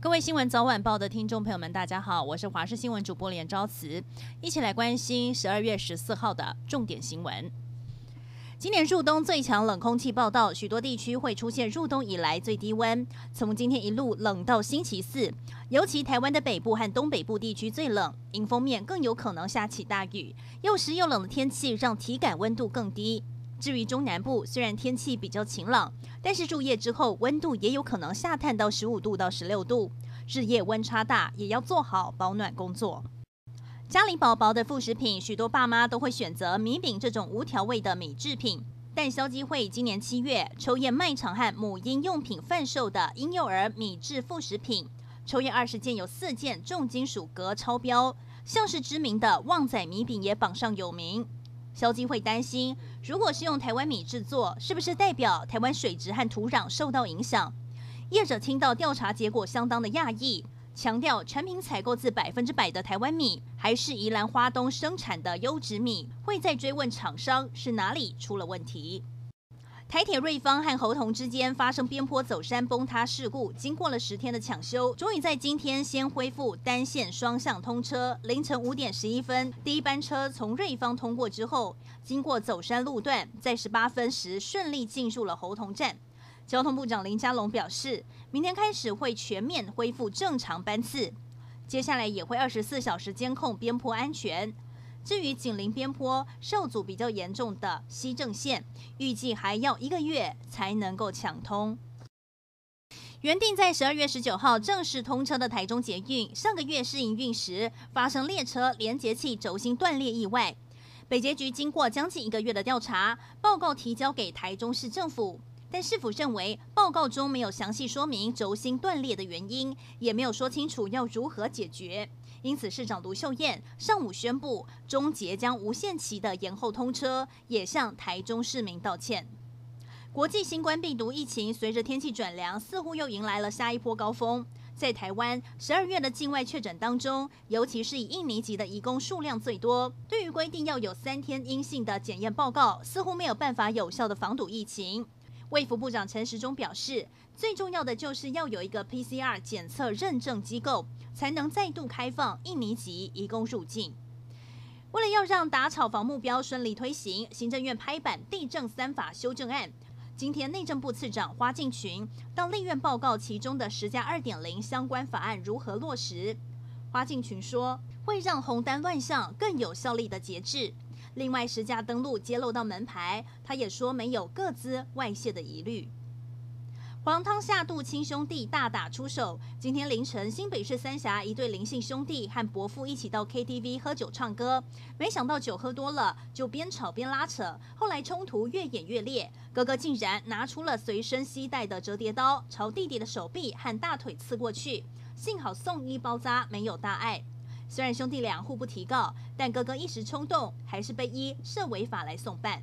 各位新闻早晚报的听众朋友们，大家好，我是华视新闻主播连昭慈，一起来关心十二月十四号的重点新闻。今年入冬最强冷空气报道，许多地区会出现入冬以来最低温，从今天一路冷到星期四，尤其台湾的北部和东北部地区最冷，迎风面更有可能下起大雨，又湿又冷的天气让体感温度更低。至于中南部，虽然天气比较晴朗，但是入夜之后温度也有可能下探到十五度到十六度，日夜温差大，也要做好保暖工作。家里宝宝的副食品，许多爸妈都会选择米饼这种无调味的米制品，但消基会今年七月抽验卖场和母婴用品贩售的婴幼儿米制副食品，抽验二十件有四件重金属镉超标，像是知名的旺仔米饼也榜上有名。消基会担心，如果是用台湾米制作，是不是代表台湾水质和土壤受到影响？业者听到调查结果相当的讶异，强调产品采购自百分之百的台湾米，还是宜兰花东生产的优质米，会再追问厂商是哪里出了问题。台铁瑞芳和猴硐之间发生边坡走山崩塌事故，经过了十天的抢修，终于在今天先恢复单线双向通车。凌晨五点十一分，第一班车从瑞芳通过之后，经过走山路段，在十八分时顺利进入了猴硐站。交通部长林佳龙表示，明天开始会全面恢复正常班次，接下来也会二十四小时监控边坡安全。至于紧邻边坡受阻比较严重的西正线，预计还要一个月才能够抢通。原定在十二月十九号正式通车的台中捷运，上个月试营运时发生列车连接器轴心断裂意外。北捷局经过将近一个月的调查，报告提交给台中市政府，但市府认为报告中没有详细说明轴心断裂的原因，也没有说清楚要如何解决。因此，市长卢秀燕上午宣布，中捷将无限期的延后通车，也向台中市民道歉。国际新冠病毒疫情随着天气转凉，似乎又迎来了下一波高峰。在台湾，十二月的境外确诊当中，尤其是以印尼籍的移工数量最多。对于规定要有三天阴性的检验报告，似乎没有办法有效的防堵疫情。卫福部长陈时中表示，最重要的就是要有一个 PCR 检测认证机构，才能再度开放印尼籍移工入境。为了要让打炒房目标顺利推行，行政院拍板地政三法修正案。今天内政部次长花敬群到立院报告其中的十加二点零相关法案如何落实。花敬群说，会让红单乱象更有效力的节制。另外，十家登录揭露到门牌，他也说没有个资外泄的疑虑。黄汤下肚，亲兄弟大打出手。今天凌晨，新北市三峡一对林姓兄弟和伯父一起到 KTV 喝酒唱歌，没想到酒喝多了，就边吵边拉扯，后来冲突越演越烈，哥哥竟然拿出了随身携带的折叠刀，朝弟弟的手臂和大腿刺过去，幸好送医包扎，没有大碍。虽然兄弟俩互不提告，但哥哥一时冲动，还是被依涉违法来送办。